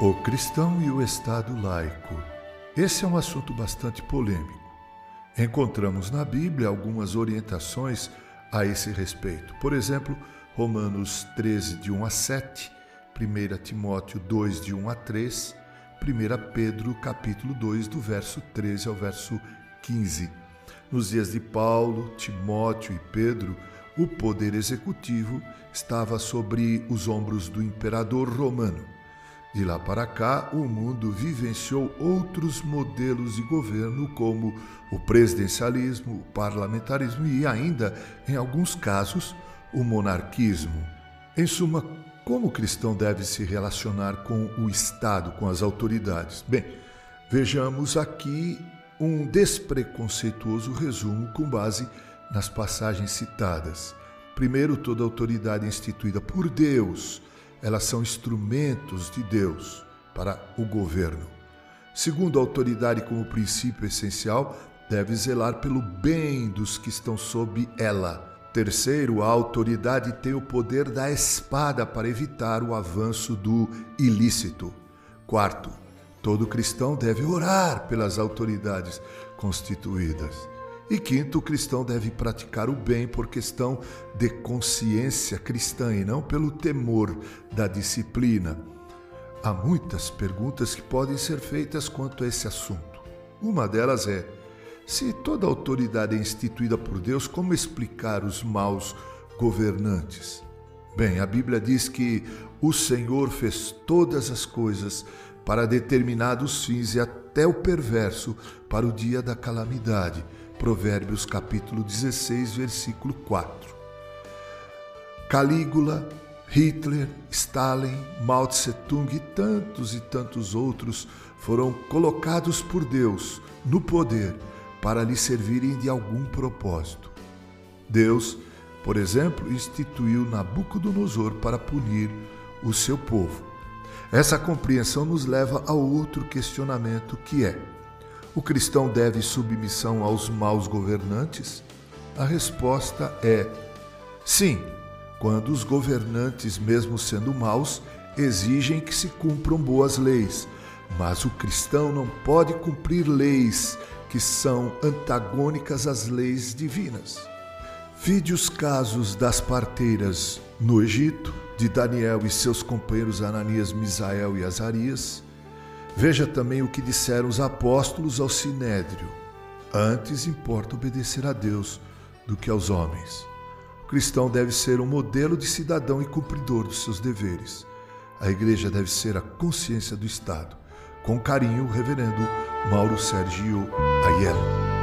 O cristão e o Estado laico. Esse é um assunto bastante polêmico. Encontramos na Bíblia algumas orientações a esse respeito. Por exemplo, Romanos 13, de 1 a 7, 1 Timóteo 2, de 1 a 3, 1 Pedro, capítulo 2, do verso 13 ao verso 15. Nos dias de Paulo, Timóteo e Pedro, o poder executivo estava sobre os ombros do imperador romano. De lá para cá, o mundo vivenciou outros modelos de governo, como o presidencialismo, o parlamentarismo e ainda, em alguns casos, o monarquismo. Em suma, como o cristão deve se relacionar com o Estado, com as autoridades? Bem, vejamos aqui um despreconceituoso resumo com base nas passagens citadas. Primeiro, toda autoridade instituída por Deus elas são instrumentos de Deus para o governo. Segundo, a autoridade, como princípio essencial, deve zelar pelo bem dos que estão sob ela. Terceiro, a autoridade tem o poder da espada para evitar o avanço do ilícito. Quarto, todo cristão deve orar pelas autoridades constituídas. E quinto, o cristão deve praticar o bem por questão de consciência cristã e não pelo temor da disciplina. Há muitas perguntas que podem ser feitas quanto a esse assunto. Uma delas é: se toda autoridade é instituída por Deus, como explicar os maus governantes? Bem, a Bíblia diz que o Senhor fez todas as coisas para determinados fins e até o perverso para o dia da calamidade. Provérbios capítulo 16, versículo 4. Calígula, Hitler, Stalin, Mao Tse Tung e tantos e tantos outros foram colocados por Deus no poder para lhe servirem de algum propósito. Deus, por exemplo, instituiu Nabucodonosor para punir o seu povo. Essa compreensão nos leva a outro questionamento que é: o cristão deve submissão aos maus governantes? A resposta é sim, quando os governantes, mesmo sendo maus, exigem que se cumpram boas leis. Mas o cristão não pode cumprir leis que são antagônicas às leis divinas. Vide os casos das parteiras no Egito, de Daniel e seus companheiros Ananias, Misael e Azarias, Veja também o que disseram os apóstolos ao sinédrio: Antes importa obedecer a Deus do que aos homens. O cristão deve ser um modelo de cidadão e cumpridor dos seus deveres. A igreja deve ser a consciência do Estado. Com carinho, o reverendo Mauro Sergio Aiello.